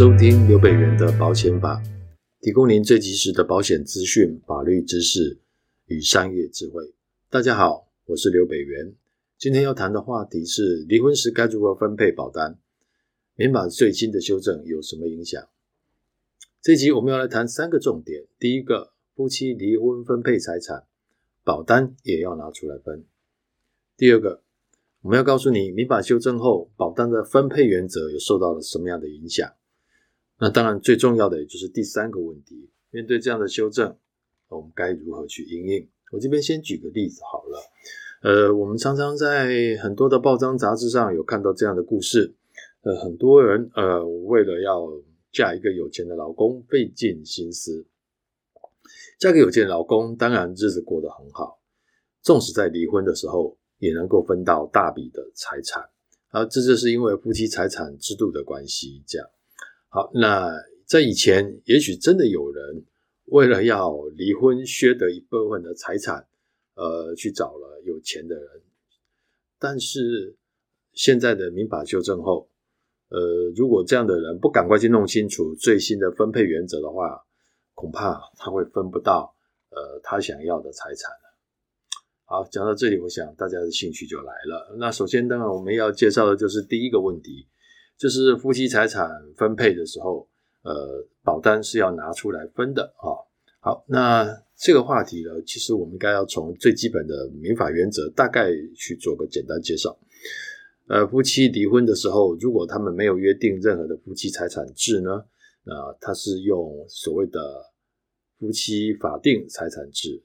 收听刘北元的保险法，提供您最及时的保险资讯、法律知识与商业智慧。大家好，我是刘北元。今天要谈的话题是离婚时该如何分配保单？民法最新的修正有什么影响？这集我们要来谈三个重点。第一个，夫妻离婚分配财产，保单也要拿出来分。第二个。我们要告诉你，民法修正后，保单的分配原则有受到了什么样的影响？那当然，最重要的也就是第三个问题：面对这样的修正，我们该如何去应应？我这边先举个例子好了。呃，我们常常在很多的报章杂志上有看到这样的故事。呃，很多人呃，为了要嫁一个有钱的老公，费尽心思。嫁给有钱的老公，当然日子过得很好。纵使在离婚的时候，也能够分到大笔的财产，啊，这就是因为夫妻财产制度的关系。这样，好，那在以前，也许真的有人为了要离婚削得一部分的财产，呃，去找了有钱的人。但是现在的民法修正后，呃，如果这样的人不赶快去弄清楚最新的分配原则的话，恐怕他会分不到呃他想要的财产。好，讲到这里，我想大家的兴趣就来了。那首先，当然我们要介绍的就是第一个问题，就是夫妻财产分配的时候，呃，保单是要拿出来分的啊。好，那这个话题呢，其实我们应该要从最基本的民法原则大概去做个简单介绍。呃，夫妻离婚的时候，如果他们没有约定任何的夫妻财产制呢，那他是用所谓的夫妻法定财产制。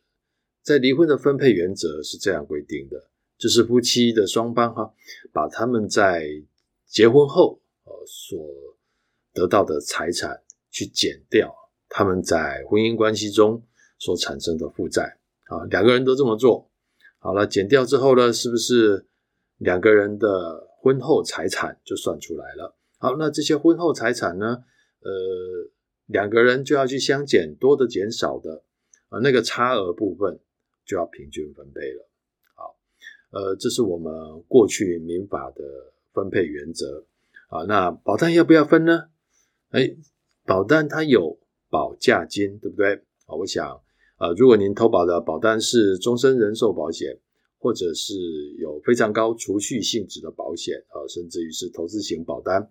在离婚的分配原则是这样规定的，就是夫妻的双方哈，把他们在结婚后呃所得到的财产去减掉他们在婚姻关系中所产生的负债啊，两个人都这么做，好了，减掉之后呢，是不是两个人的婚后财产就算出来了？好，那这些婚后财产呢，呃，两个人就要去相减，多的减少的啊，那个差额部分。就要平均分配了。好，呃，这是我们过去民法的分配原则。啊，那保单要不要分呢？哎，保单它有保价金，对不对？啊，我想，呃，如果您投保的保单是终身人寿保险，或者是有非常高储蓄性质的保险，啊，甚至于是投资型保单，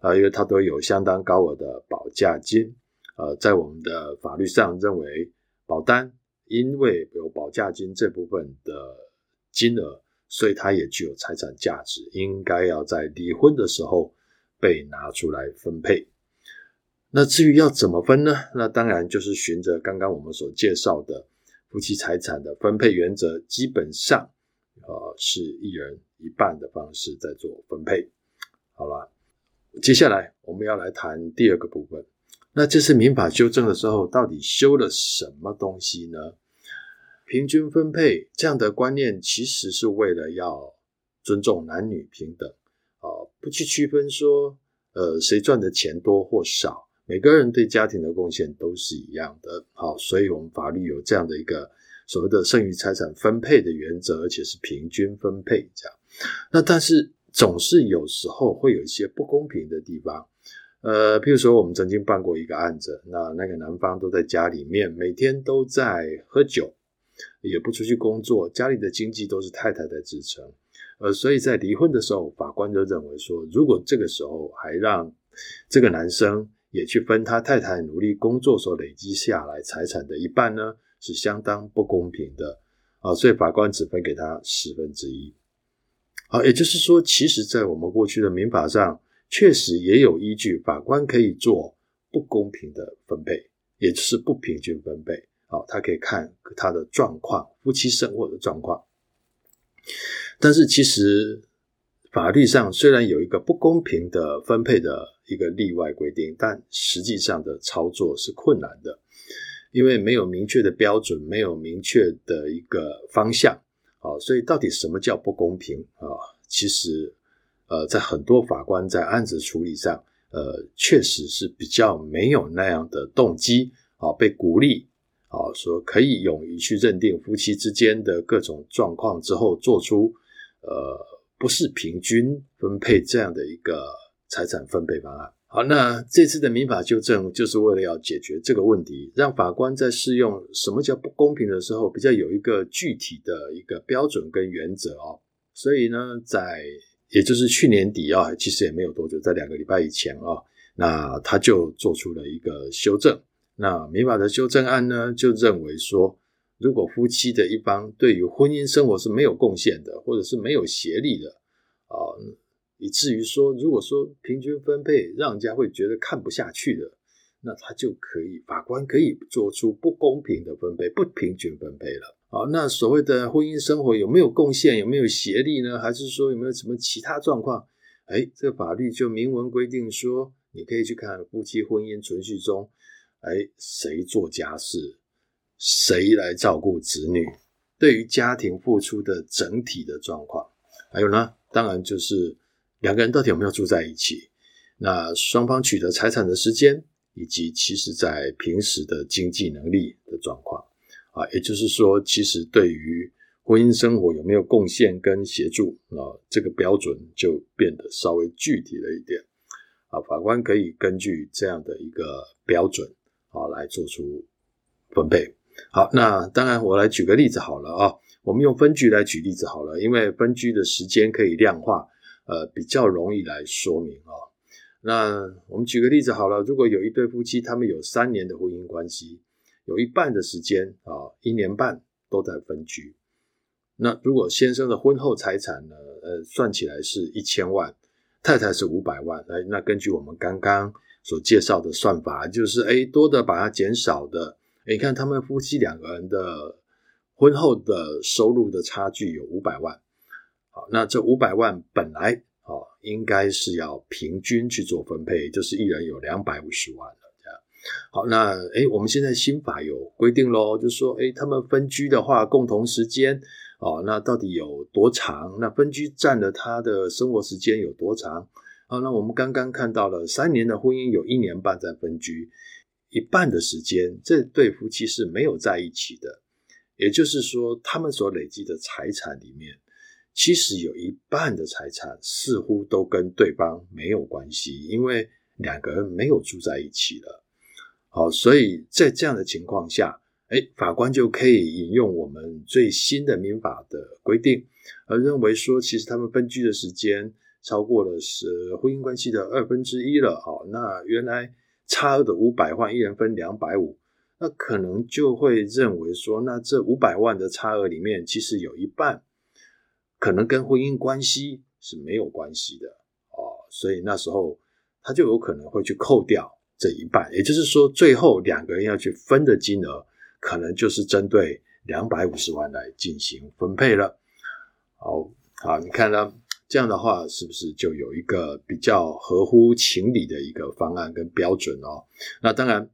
啊，因为它都有相当高额的保价金。呃，在我们的法律上认为，保单。因为有保价金这部分的金额，所以它也具有财产价值，应该要在离婚的时候被拿出来分配。那至于要怎么分呢？那当然就是循着刚刚我们所介绍的夫妻财产的分配原则，基本上呃是一人一半的方式在做分配。好了，接下来我们要来谈第二个部分。那这次民法修正的时候，到底修了什么东西呢？平均分配这样的观念，其实是为了要尊重男女平等啊，不去区分说，呃，谁赚的钱多或少，每个人对家庭的贡献都是一样的。好，所以我们法律有这样的一个所谓的剩余财产分配的原则，而且是平均分配这样。那但是总是有时候会有一些不公平的地方，呃，譬如说我们曾经办过一个案子，那那个男方都在家里面，每天都在喝酒。也不出去工作，家里的经济都是太太在支撑，呃，所以在离婚的时候，法官就认为说，如果这个时候还让这个男生也去分他太太努力工作所累积下来财产的一半呢，是相当不公平的啊，所以法官只分给他十分之一。好，也就是说，其实，在我们过去的民法上，确实也有依据，法官可以做不公平的分配，也就是不平均分配。好，他可以看他的状况，夫妻生活的状况。但是其实法律上虽然有一个不公平的分配的一个例外规定，但实际上的操作是困难的，因为没有明确的标准，没有明确的一个方向。好，所以到底什么叫不公平啊？其实呃，在很多法官在案子处理上，呃，确实是比较没有那样的动机啊，被鼓励。啊，说可以勇于去认定夫妻之间的各种状况之后，做出呃不是平均分配这样的一个财产分配方案好，那这次的民法修正就是为了要解决这个问题，让法官在适用什么叫不公平的时候，比较有一个具体的一个标准跟原则哦。所以呢，在也就是去年底啊，其实也没有多久，在两个礼拜以前啊，那他就做出了一个修正。那民法的修正案呢，就认为说，如果夫妻的一方对于婚姻生活是没有贡献的，或者是没有协力的啊。以至于说，如果说平均分配让人家会觉得看不下去的，那他就可以，法官可以做出不公平的分配、不平均分配了。好，那所谓的婚姻生活有没有贡献、有没有协力呢？还是说有没有什么其他状况？哎，这个法律就明文规定说，你可以去看夫妻婚姻存续中，哎，谁做家事，谁来照顾子女，对于家庭付出的整体的状况，还有呢，当然就是。两个人到底有没有住在一起？那双方取得财产的时间，以及其实在平时的经济能力的状况啊，也就是说，其实对于婚姻生活有没有贡献跟协助啊，这个标准就变得稍微具体了一点啊。法官可以根据这样的一个标准啊来做出分配。好，那当然我来举个例子好了啊，我们用分居来举例子好了，因为分居的时间可以量化。呃，比较容易来说明啊、那我们举个例子好了，如果有一对夫妻，他们有三年的婚姻关系，有一半的时间啊、一年半都在分居。那如果先生的婚后财产呢，呃，算起来是一千万，太太是五百万，哎，那根据我们刚刚所介绍的算法，就是哎，多的把它减少的，你看他们夫妻两个人的婚后的收入的差距有五百万。好，那这五百万本来哦，应该是要平均去做分配，就是一人有两百五十万了，这样。好，那诶，我们现在新法有规定咯，就是说，诶，他们分居的话，共同时间哦，那到底有多长？那分居占了他的生活时间有多长？好，那我们刚刚看到了三年的婚姻，有一年半在分居，一半的时间，这对夫妻是没有在一起的，也就是说，他们所累积的财产里面。其实有一半的财产似乎都跟对方没有关系，因为两个人没有住在一起了。好，所以在这样的情况下，诶，法官就可以引用我们最新的民法的规定，而认为说，其实他们分居的时间超过了是婚姻关系的二分之一了。好，那原来差额的五百万，一人分两百五，那可能就会认为说，那这五百万的差额里面，其实有一半。可能跟婚姻关系是没有关系的哦，所以那时候他就有可能会去扣掉这一半，也就是说，最后两个人要去分的金额，可能就是针对两百五十万来进行分配了。好，好，你看呢？这样的话是不是就有一个比较合乎情理的一个方案跟标准哦？那当然。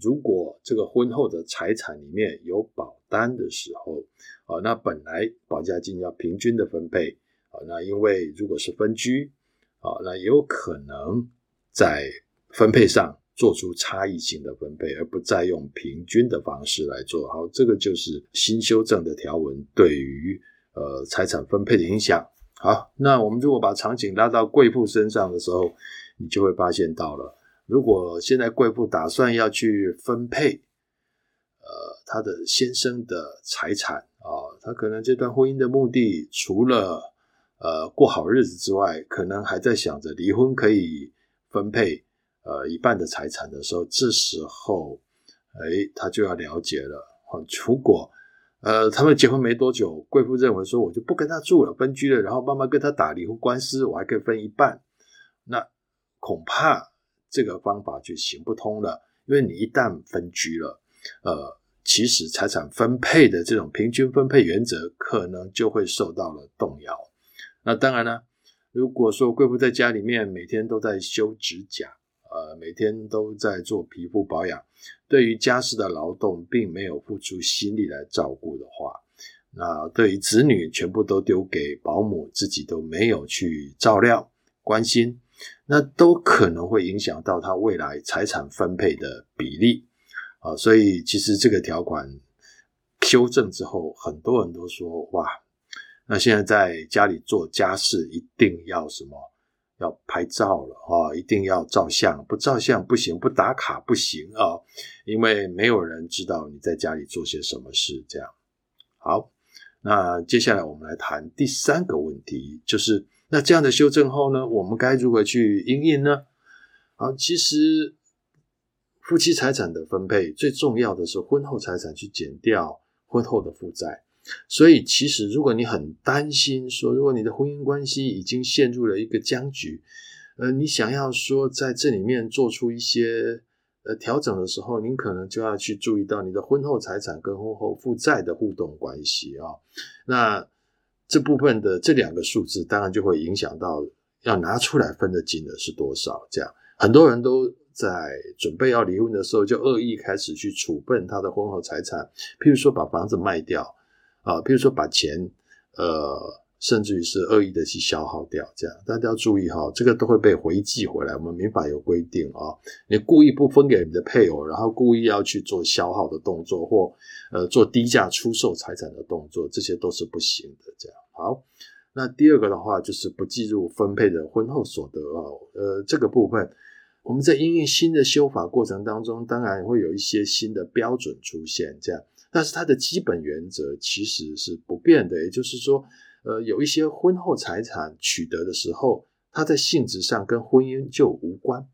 如果这个婚后的财产里面有保单的时候，啊，那本来保价金要平均的分配，啊，那因为如果是分居，啊，那也有可能在分配上做出差异性的分配，而不再用平均的方式来做。好，这个就是新修正的条文对于呃财产分配的影响。好，那我们如果把场景拉到贵妇身上的时候，你就会发现到了。如果现在贵妇打算要去分配，呃，她的先生的财产啊，她可能这段婚姻的目的除了呃过好日子之外，可能还在想着离婚可以分配呃一半的财产的时候，这时候，哎，她就要了解了。如果呃他们结婚没多久，贵妇认为说我就不跟他住了，分居了，然后慢慢跟他打离婚官司，我还可以分一半，那恐怕。这个方法就行不通了，因为你一旦分居了，呃，其实财产分配的这种平均分配原则可能就会受到了动摇。那当然呢，如果说贵妇在家里面每天都在修指甲，呃，每天都在做皮肤保养，对于家事的劳动并没有付出心力来照顾的话，那对于子女全部都丢给保姆，自己都没有去照料关心。那都可能会影响到他未来财产分配的比例啊，所以其实这个条款修正之后，很多人都说哇，那现在在家里做家事一定要什么？要拍照了啊，一定要照相，不照相不行，不打卡不行啊，因为没有人知道你在家里做些什么事。这样，好，那接下来我们来谈第三个问题，就是那这样的修正后呢，我们该如何去应应呢？好，其实夫妻财产的分配最重要的是婚后财产去减掉婚后的负债。所以，其实如果你很担心说，如果你的婚姻关系已经陷入了一个僵局，呃，你想要说在这里面做出一些呃调整的时候，您可能就要去注意到你的婚后财产跟婚后负债的互动关系啊。那这部分的这两个数字，当然就会影响到要拿出来分的金额是多少。这样，很多人都在准备要离婚的时候，就恶意开始去处分他的婚后财产，譬如说把房子卖掉。啊，比如说把钱，呃，甚至于是恶意的去消耗掉，这样大家要注意哈，这个都会被回计回来。我们民法有规定啊，你故意不分给你的配偶，然后故意要去做消耗的动作，或呃做低价出售财产的动作，这些都是不行的。这样好，那第二个的话就是不计入分配的婚后所得啊，呃，这个部分我们在因应新的修法过程当中，当然会有一些新的标准出现，这样。但是它的基本原则其实是不变的，也就是说，呃，有一些婚后财产取得的时候，它在性质上跟婚姻就无关，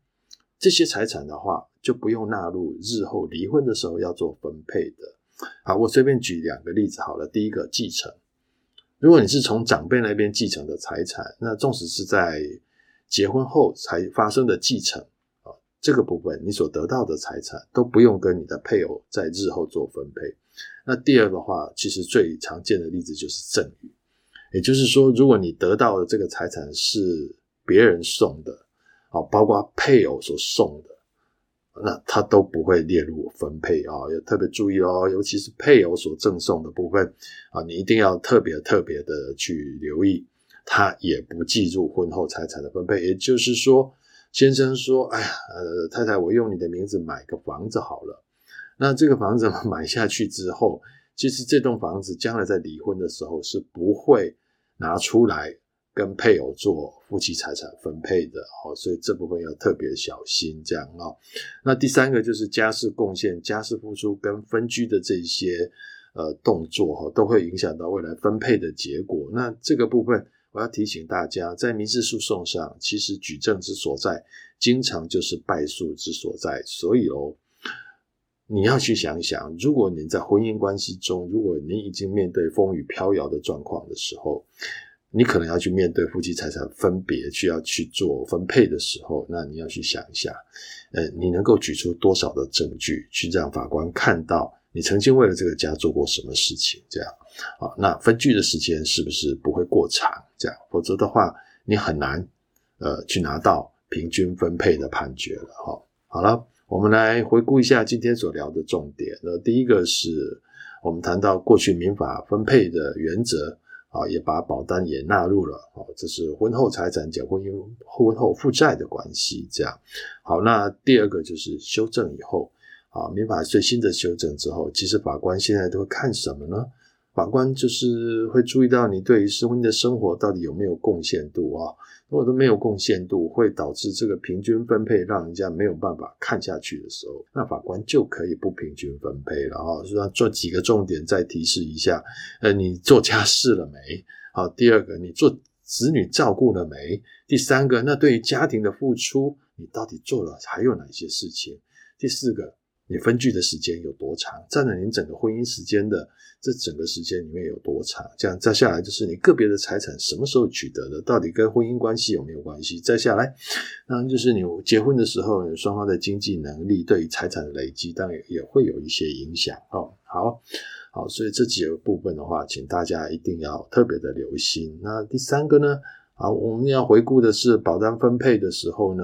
这些财产的话就不用纳入日后离婚的时候要做分配的。好，我随便举两个例子好了。第一个继承，如果你是从长辈那边继承的财产，那纵使是在结婚后才发生的继承啊。这个部分你所得到的财产都不用跟你的配偶在日后做分配。那第二个话，其实最常见的例子就是赠与，也就是说，如果你得到的这个财产是别人送的，啊，包括配偶所送的，那他都不会列入分配啊，要特别注意哦，尤其是配偶所赠送的部分啊，你一定要特别特别的去留意，他也不计入婚后财产的分配。也就是说，先生说：“哎呀，呃，太太，我用你的名字买个房子好了。那这个房子买下去之后，其实这栋房子将来在离婚的时候是不会拿出来跟配偶做夫妻财产分配的哦。所以这部分要特别小心，这样啊。那第三个就是家事贡献、家事付出跟分居的这些呃动作哈，都会影响到未来分配的结果。那这个部分。”我要提醒大家，在民事诉讼上，其实举证之所在，经常就是败诉之所在。所以哦，你要去想一想，如果你在婚姻关系中，如果你已经面对风雨飘摇的状况的时候，你可能要去面对夫妻财产分别需要去做分配的时候，那你要去想一下，呃，你能够举出多少的证据，去让法官看到你曾经为了这个家做过什么事情，这样。好，那分居的时间是不是不会过长？这样，否则的话，你很难呃去拿到平均分配的判决了。哈，好了，我们来回顾一下今天所聊的重点。那第一个是我们谈到过去民法分配的原则啊，也把保单也纳入了。啊，这是婚后财产减婚姻婚后负债的关系。这样，好，那第二个就是修正以后啊，民法最新的修正之后，其实法官现在都会看什么呢？法官就是会注意到你对于婚姻的生活到底有没有贡献度啊？如果都没有贡献度，会导致这个平均分配让人家没有办法看下去的时候，那法官就可以不平均分配了啊。所以做几个重点再提示一下：呃，你做家事了没？好，第二个，你做子女照顾了没？第三个，那对于家庭的付出，你到底做了还有哪些事情？第四个。你分居的时间有多长？占了你整个婚姻时间的这整个时间里面有多长？这样再下来就是你个别的财产什么时候取得的？到底跟婚姻关系有没有关系？再下来，当然就是你结婚的时候，双方的经济能力对于财产的累积，当然也会有一些影响哦。好，好，所以这几个部分的话，请大家一定要特别的留心。那第三个呢？好，我们要回顾的是保单分配的时候呢。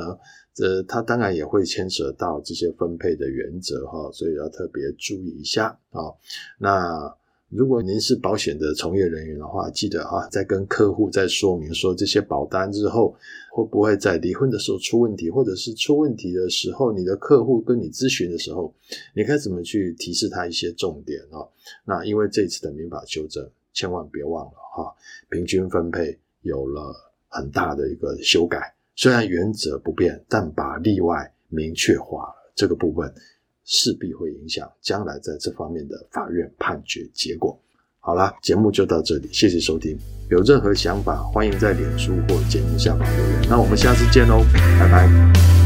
这它当然也会牵扯到这些分配的原则哈，所以要特别注意一下啊。那如果您是保险的从业人员的话，记得啊，在跟客户在说明说这些保单之后，会不会在离婚的时候出问题，或者是出问题的时候，你的客户跟你咨询的时候，你该怎么去提示他一些重点啊？那因为这次的民法修正，千万别忘了哈，平均分配有了很大的一个修改。虽然原则不变，但把例外明确化了，这个部分势必会影响将来在这方面的法院判决结果。好啦，节目就到这里，谢谢收听。有任何想法，欢迎在脸书或节目下方留言。那我们下次见喽，拜拜。